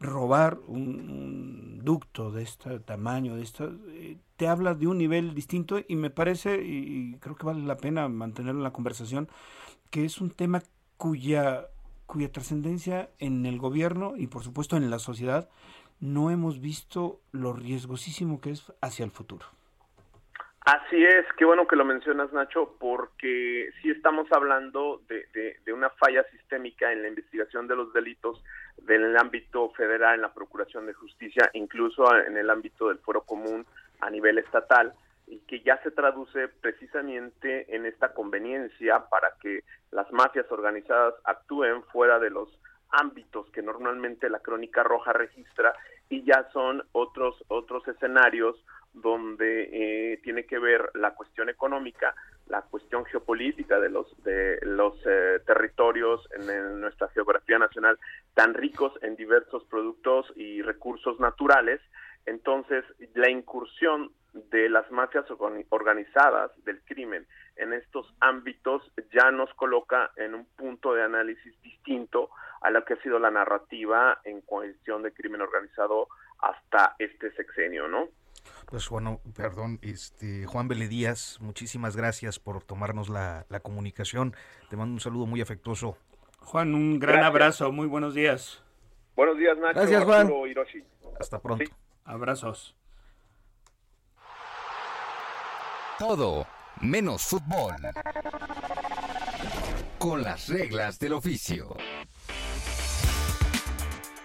[SPEAKER 3] robar un, un ducto de este tamaño, de esta, te habla de un nivel distinto y me parece, y, y creo que vale la pena mantenerlo en la conversación, que es un tema cuya, cuya trascendencia en el gobierno y por supuesto en la sociedad no hemos visto lo riesgosísimo que es hacia el futuro.
[SPEAKER 9] Así es, qué bueno que lo mencionas, Nacho, porque sí estamos hablando de, de- de una falla sistémica en la investigación de los delitos del ámbito federal, en la Procuración de Justicia, incluso en el ámbito del Foro Común a nivel estatal, y que ya se traduce precisamente en esta conveniencia para que las mafias organizadas actúen fuera de los ámbitos que normalmente la crónica roja registra y ya son otros otros escenarios donde eh, tiene que ver la cuestión económica, la cuestión geopolítica de los de los eh, territorios en, nuestra geografía nacional tan ricos en diversos productos y recursos naturales. Entonces, la incursión de las mafias organizadas del crimen en estos ámbitos ya nos coloca en un punto de análisis distinto a lo que ha sido la narrativa en cuestión de crimen organizado hasta este sexenio, ¿no?
[SPEAKER 1] Pues bueno, perdón, este Juan Vélez Díaz, muchísimas gracias por tomarnos la, comunicación. Te mando un saludo muy afectuoso.
[SPEAKER 3] Juan, un gran abrazo, muy buenos días.
[SPEAKER 9] Buenos días, Nacho.
[SPEAKER 2] Gracias, Juan.
[SPEAKER 1] Hasta pronto.
[SPEAKER 3] Abrazos.
[SPEAKER 7] Todo menos fútbol. Con las reglas del oficio.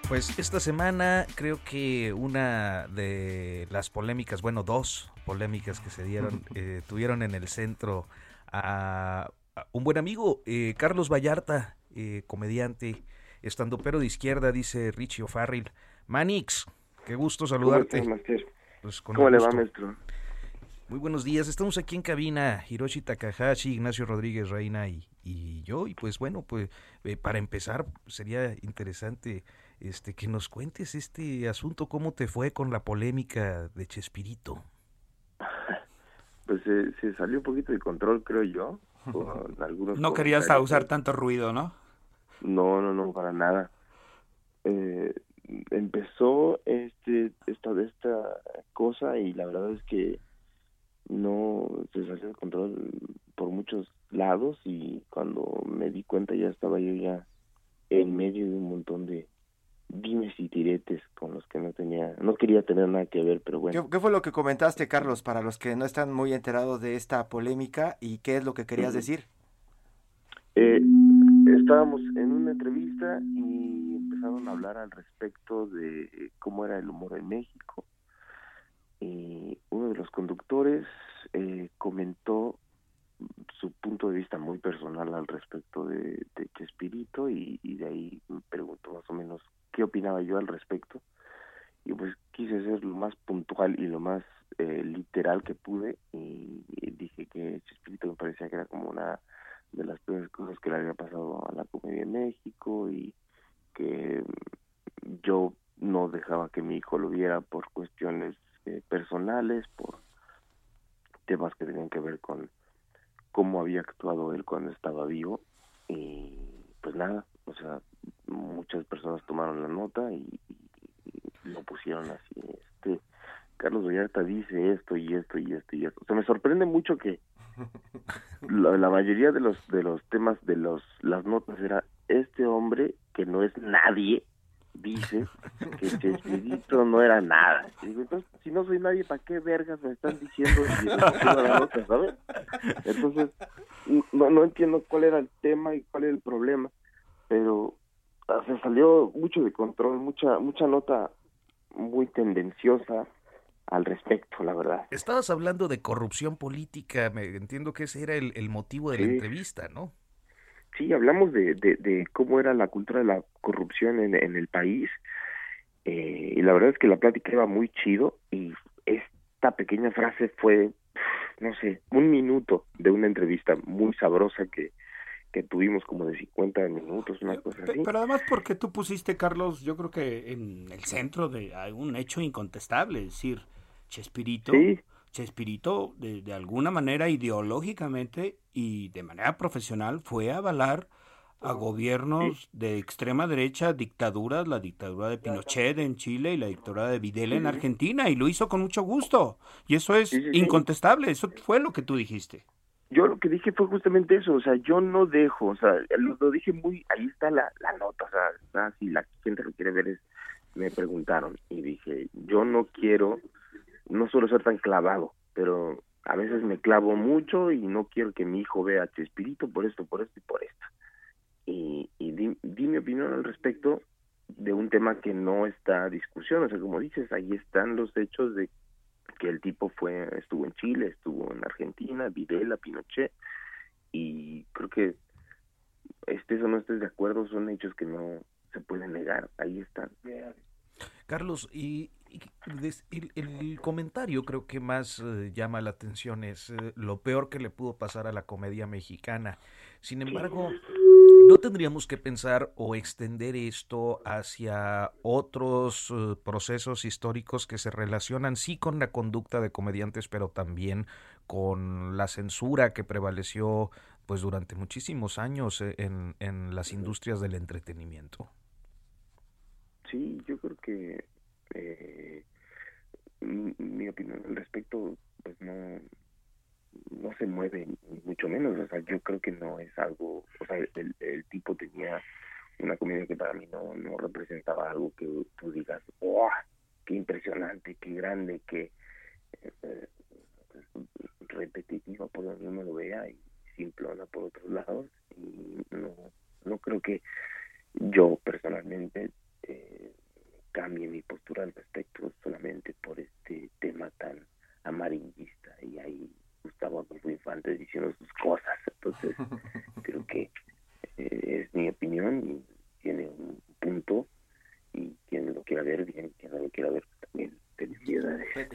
[SPEAKER 1] Pues esta semana creo que una de las polémicas, bueno, dos polémicas que se dieron, (laughs) eh, tuvieron en el centro a, un buen amigo, eh, Carlos Vallarta, eh, comediante, estando pero de izquierda, dice Richie O'Farrill. Manix, qué gusto saludarte.
[SPEAKER 10] ¿Cómo, pues ¿Cómo le va, maestro?
[SPEAKER 1] Muy buenos días, estamos aquí en cabina, Hiroshi Takahashi, Ignacio Rodríguez Reina y, y yo, y pues bueno, pues para empezar sería interesante este, que nos cuentes este asunto, cómo te fue con la polémica de Chespirito. (laughs)
[SPEAKER 10] Pues se salió un poquito de control, creo yo, con (laughs) algunos...
[SPEAKER 3] No querías usar tanto ruido, ¿no?
[SPEAKER 10] No, no, no, para nada. Eh, empezó este esta esta cosa y la verdad es que no se salió de control por muchos lados y cuando me di cuenta ya estaba yo ya en medio de un montón de dimes y tiretes con los que no tenía, no quería tener nada que ver, pero bueno.
[SPEAKER 2] ¿Qué, fue lo que comentaste, Carlos, para los que no están muy enterados de esta polémica y qué es lo que querías decir?
[SPEAKER 10] Eh, estábamos en una entrevista y empezaron a hablar al respecto de cómo era el humor en México. Y uno de los conductores eh, comentó su punto de vista muy personal al respecto de, de Chespirito y, de ahí me preguntó más o menos qué opinaba yo al respecto. Y pues quise ser lo más puntual y lo más eh, literal que pude y, dije que Chespirito me parecía que era como una de las peores cosas que le había pasado a la comedia en México y que yo no dejaba que mi hijo lo viera por cuestiones eh, personales, por temas que tenían que ver con cómo había actuado él cuando estaba vivo y pues nada, o sea, muchas personas tomaron la nota y, lo pusieron así, este, Carlos Vallarta dice esto y esto y esto y esto. O sea, me sorprende mucho que la, la, mayoría los de los temas de los las notas era este hombre que no es nadie dice que Chespirito no era nada. Entonces, si no soy nadie, ¿para qué vergas me están diciendo la nota, ¿sabes? Entonces, no, no entiendo cuál era el tema y cuál era el problema, pero se salió mucho de control, mucha mucha nota muy tendenciosa al respecto, la verdad.
[SPEAKER 1] Estabas hablando de corrupción política, me entiendo que ese era el, el motivo de la entrevista, ¿no?
[SPEAKER 10] Sí, hablamos de, de, cómo era la cultura de la corrupción en, en el país eh, y la verdad es que la plática iba muy chido y esta pequeña frase fue, no sé, un minuto de una entrevista muy sabrosa que, que tuvimos como de 50 minutos, una cosa así.
[SPEAKER 3] Pero además porque tú pusiste, Carlos, yo creo que en el centro de un hecho incontestable, es decir, Chespirito, Chespirito de, de, alguna manera ideológicamente y de manera profesional fue a avalar a gobiernos de extrema derecha, dictaduras, la dictadura de Pinochet en Chile y la dictadura de Videla en Argentina, y lo hizo con mucho gusto. Y eso es incontestable, eso fue lo que tú dijiste.
[SPEAKER 10] Yo lo que dije fue justamente eso, o sea, yo no dejo, o sea, lo, dije muy, ahí está la, la nota, o sea, si la gente lo quiere ver es, me preguntaron y dije, yo no quiero, no suelo ser tan clavado, pero a veces me clavo mucho y no quiero que mi hijo vea Chespirito por esto, por esto y por esto. Y, y di, mi opinión al respecto de un tema que no está discusión, o sea, como dices, ahí están los hechos de que el tipo fue estuvo en Chile, estuvo en Argentina, Videla, Pinochet y creo que estés o no estés de acuerdo son hechos que no se pueden negar, ahí están.
[SPEAKER 1] Carlos, y, el, comentario creo que más eh, llama la atención es eh, lo peor que le pudo pasar a la comedia mexicana. Sin embargo, ¿no tendríamos que pensar o extender esto hacia otros eh, procesos históricos que se relacionan sí con la conducta de comediantes, pero también con la censura que prevaleció pues durante muchísimos años en, en las industrias del entretenimiento?
[SPEAKER 10] Sí, yo creo que mi opinión al respecto pues no no se mueve ni mucho menos o sea yo creo que no es algo o sea el, el tipo tenía una comedia que para mí no no representaba algo que tú digas ¡oh! qué impresionante qué grande qué eh, repetitivo por donde uno lo vea y simplona por otros lados y no no creo que yo personalmente cambie mi postura al respecto solamente por este tema tan amarillista y ahí Gustavo Adolfo Infante diciendo sus cosas. Entonces, (laughs) creo que eh, es mi opinión y tiene un punto y quien lo quiera ver bien, quien no lo quiera ver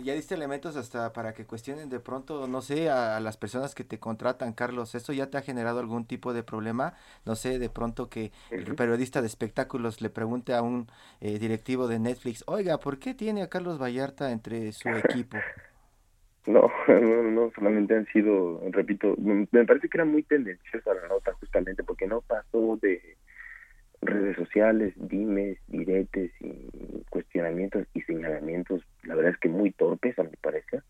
[SPEAKER 2] ya diste elementos hasta para que cuestionen de pronto, no sé, a, las personas que te contratan, Carlos, ¿esto ya te ha generado algún tipo de problema? No sé, de pronto que el periodista de espectáculos le pregunte a un eh, directivo de Netflix, oiga, ¿por qué tiene a Carlos Vallarta entre su equipo? (laughs)
[SPEAKER 10] No, (laughs) no, no, solamente han sido, repito, me parece que era muy tendenciosa la nota justamente porque no pasó de redes sociales, dimes, diretes y cuestionamientos y señalamientos, la verdad es que muy torpes a mi parecer,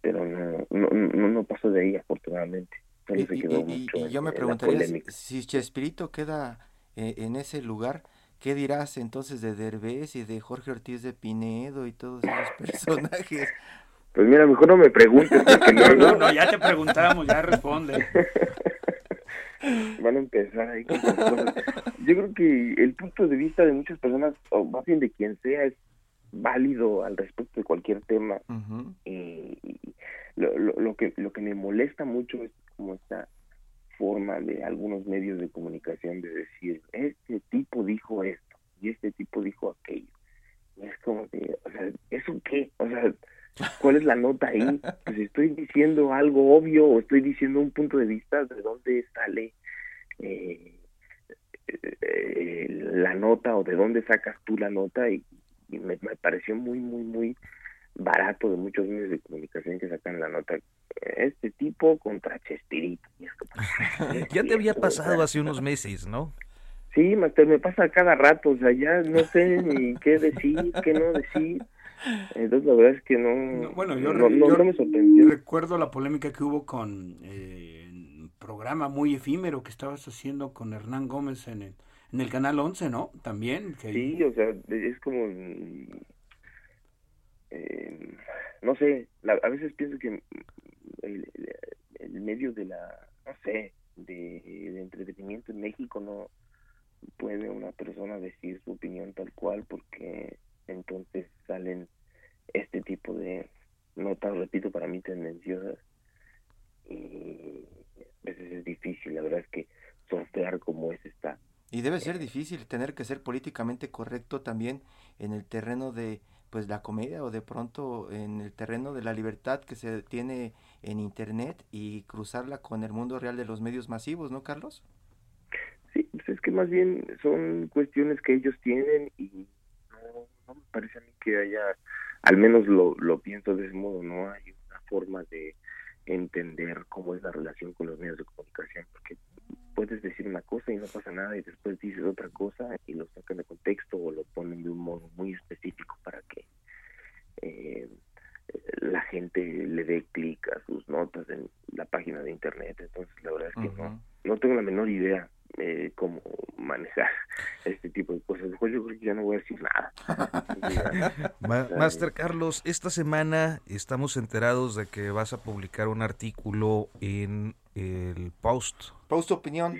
[SPEAKER 10] pero no, no, no, pasó de ahí afortunadamente.
[SPEAKER 2] y, yo me preguntaría si, Chespirito queda eh, en ese lugar, ¿qué dirás entonces de Derbez y de Jorge Ortiz de Pinedo y todos esos (laughs) personajes?
[SPEAKER 10] Pues mira, mejor no me preguntes. Porque
[SPEAKER 3] no, no, no, ya te preguntamos, ya responde.
[SPEAKER 10] van a empezar ahí con cosas. Yo creo que el punto de vista de muchas personas, o más bien de quien sea, es válido al respecto de cualquier tema. y, lo, lo, que, lo que me molesta mucho es como esta forma de algunos medios de comunicación de decir, este tipo dijo esto y este tipo dijo aquello. Y es como que, o sea, ¿eso qué? O sea, ¿Cuál es la nota ahí? (laughs) Pues estoy diciendo algo obvio o estoy diciendo un punto de vista de dónde sale eh, eh, la nota o de dónde sacas tú la nota y, me, pareció muy, muy, muy barato de muchos medios de comunicación que sacan la nota. Este tipo contra Chespirito. (laughs)
[SPEAKER 1] ya te había pasado hace unos meses, ¿no?
[SPEAKER 10] Sí, Master, me pasa cada rato, o sea, ya no sé ni qué decir, qué no decir. Entonces la verdad es que no,
[SPEAKER 3] bueno, yo, me sorprendió. Recuerdo la polémica que hubo con eh, un programa muy efímero que estabas haciendo con Hernán Gómez en el, en el Canal 11, ¿no? También.
[SPEAKER 10] Sí, o sea, es como... Eh, no sé, a veces pienso que el, medio de la, no sé, de, entretenimiento en México no puede una persona decir su opinión tal cual porque entonces salen este tipo de notas, repito, para mí tendenciosas y a veces es difícil, la verdad es que sortear como es está.
[SPEAKER 2] Y debe ser difícil tener que ser políticamente correcto también en el terreno de pues la comedia o de pronto en el terreno de la libertad que se tiene en internet y cruzarla con el mundo real de los medios masivos, ¿no, Carlos?
[SPEAKER 10] Sí, pues es que más bien son cuestiones que ellos tienen y no, me parece a mí que haya, al menos lo, lo pienso de ese modo, no hay una forma de entender cómo es la relación con los medios de comunicación, porque puedes decir una cosa y no pasa nada y después dices otra cosa y lo sacan de contexto o lo ponen de un modo muy específico para que eh, la gente le dé clic a sus notas en la página de internet. Entonces, la verdad es que no, no tengo la menor idea eh, cómo manejar (laughs) este tipo de cosas. Después yo creo que ya no voy a decir nada. (laughs)
[SPEAKER 1] Master Carlos, esta semana estamos enterados de que vas a publicar un artículo en el Post.
[SPEAKER 2] Post Opinión.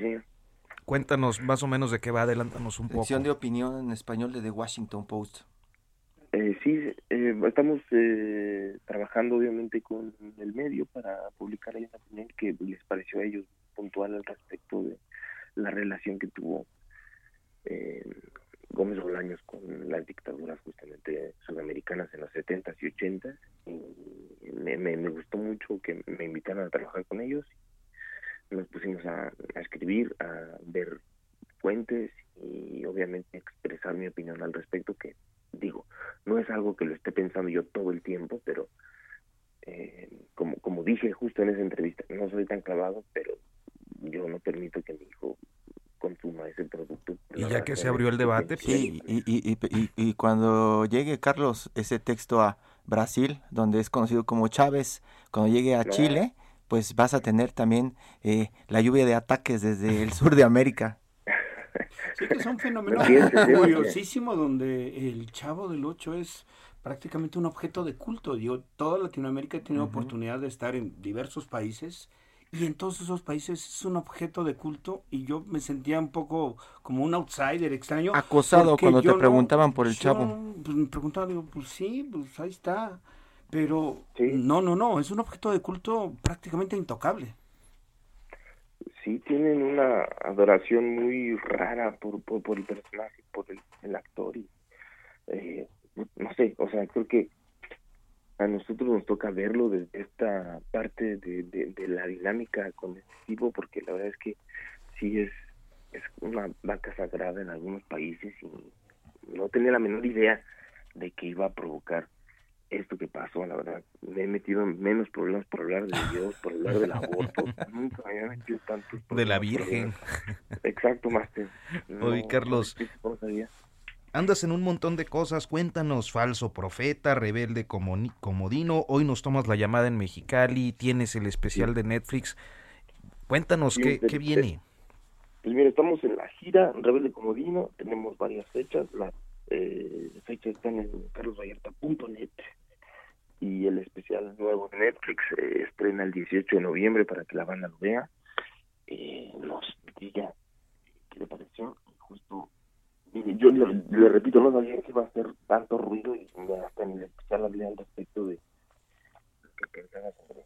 [SPEAKER 1] Cuéntanos más o menos de qué va, adelántanos un poco.
[SPEAKER 2] Sección de opinión en español de The Washington Post.
[SPEAKER 10] Eh, sí, eh, estamos eh, trabajando obviamente con el medio para publicar ahí una opinión que les pareció a ellos puntual al respecto de la relación que tuvo eh, Gómez Bolaños con las dictaduras justamente sudamericanas en los 70s y 80s. Y me, me, me gustó mucho que me invitaran a trabajar con ellos. Nos pusimos a, a escribir, a ver fuentes y obviamente expresar mi opinión al respecto que digo, no es algo que lo esté pensando yo todo el tiempo, pero eh, como, como dije justo en esa entrevista, no soy tan clavado, pero yo no permito que mi hijo consuma ese producto.
[SPEAKER 1] Y ya que se abrió el debate,
[SPEAKER 2] sí, y, y, y, y, cuando llegue, Carlos, ese texto a Brasil, donde es conocido como Chávez, cuando llegue a Chile, pues vas a tener también eh, la lluvia de ataques desde el sur de América.
[SPEAKER 3] Sí, que son fenómenos curiosísimos donde el Chavo del Ocho es prácticamente un objeto de culto. Yo, toda Latinoamérica ha tenido oportunidad de estar en diversos países y en todos esos países es un objeto de culto y yo me sentía un poco como un outsider extraño.
[SPEAKER 2] Acosado cuando te preguntaban por el chavo.
[SPEAKER 3] Pues me preguntaban, digo, pues sí, pues ahí está. Pero no, no, no, es un objeto de culto prácticamente intocable.
[SPEAKER 10] Sí, tienen una adoración muy rara por, por, el personaje, por el, actor y eh, no sé, o sea, creo que a nosotros nos toca verlo desde esta parte de, de, la dinámica con este tipo, porque la verdad es que sí es, es una vaca sagrada en algunos países y no tenía la menor idea de que iba a provocar esto que pasó, la verdad. Me he metido en menos problemas por hablar de Dios, por hablar del aborto. (laughs) Nunca me había metido tanto.
[SPEAKER 1] De la Virgen.
[SPEAKER 10] Exacto, Master. (laughs)
[SPEAKER 1] Oye, Carlos. Andas en un montón de cosas, cuéntanos, falso profeta, rebelde comodino, hoy nos tomas la llamada en Mexicali, tienes el especial de Netflix, cuéntanos, ¿qué, ¿qué viene?
[SPEAKER 10] Pues mira, estamos en la gira Rebelde Comodino, tenemos varias fechas, las eh, fechas están en carlosvallarta.net y el especial nuevo de Netflix se estrena el 18 de noviembre para que la banda lo vea, eh, nos diga qué le pareció, justo yo le, repito, no sabía que iba a hacer tanto ruido y hasta ni especial hablé al respecto de lo que pensaba sobre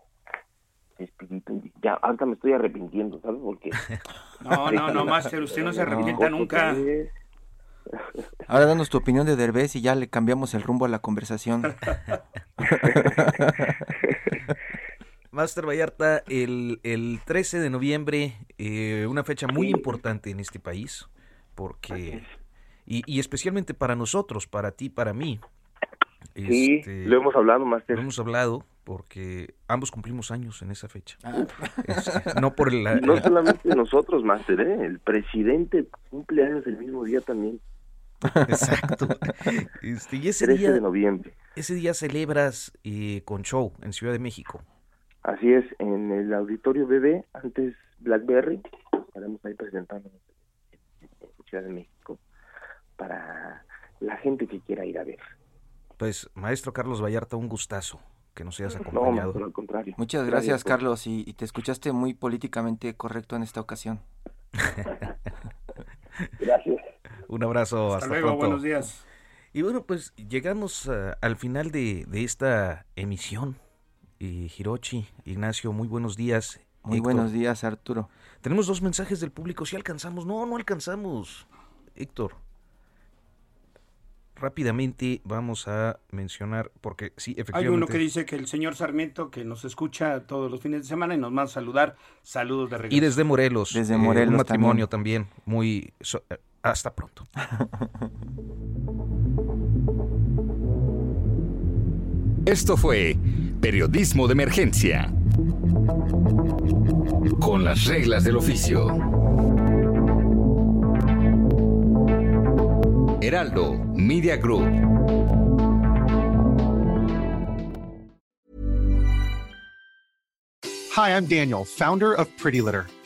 [SPEAKER 10] espíritu. Ya, ahorita me estoy arrepintiendo, ¿sabes? Porque... (laughs)
[SPEAKER 3] No, no, no, Master, usted no se (laughs) arrepienta nunca.
[SPEAKER 2] Ahora danos tu opinión de Derbez y ya le cambiamos el rumbo a la conversación. (laughs)
[SPEAKER 1] Master Vallarta, el, el 13 de noviembre, eh, una fecha muy importante en este país, porque y, especialmente para nosotros, para ti, para mí.
[SPEAKER 10] Sí, este, lo hemos hablado, Master.
[SPEAKER 1] Lo hemos hablado porque ambos cumplimos años en esa fecha. Ah. Este, no por el, (laughs)
[SPEAKER 10] No solamente nosotros, Master, ¿eh? el presidente cumple años el mismo día también. (laughs)
[SPEAKER 1] Exacto. (laughs) Este, y ese
[SPEAKER 10] 13
[SPEAKER 1] día,
[SPEAKER 10] de noviembre.
[SPEAKER 1] Ese día celebras eh, con show en Ciudad de México.
[SPEAKER 10] Así es, en el Auditorio BB, antes Blackberry, estaremos ahí presentando en Ciudad de México para la gente que quiera ir a ver.
[SPEAKER 1] Pues, maestro Carlos Vallarta, un gustazo que nos hayas acompañado.
[SPEAKER 10] No, al contrario.
[SPEAKER 2] Muchas gracias, Carlos, y, te escuchaste muy políticamente correcto en esta ocasión. (laughs)
[SPEAKER 10] gracias.
[SPEAKER 1] Un abrazo, hasta,
[SPEAKER 3] luego, buenos días.
[SPEAKER 1] Y bueno, pues llegamos uh, al final de, de esta emisión. Y Hirochi, Ignacio, muy buenos días.
[SPEAKER 2] Muy buenos días, Arturo.
[SPEAKER 1] Tenemos dos mensajes del público. Si alcanzamos, no, no alcanzamos. Héctor rápidamente vamos a mencionar, porque sí, efectivamente.
[SPEAKER 3] Hay uno que dice que el señor Sarmiento, que nos escucha todos los fines de semana y nos manda a saludar, saludos de regreso.
[SPEAKER 1] Y desde Morelos.
[SPEAKER 2] Desde eh, Morelos.
[SPEAKER 1] un matrimonio también, muy. Eh, hasta pronto.
[SPEAKER 7] Esto fue Periodismo de Emergencia. Con las reglas del oficio. Heraldo Media Group.
[SPEAKER 11] Hi, I'm Daniel, founder of Pretty Litter.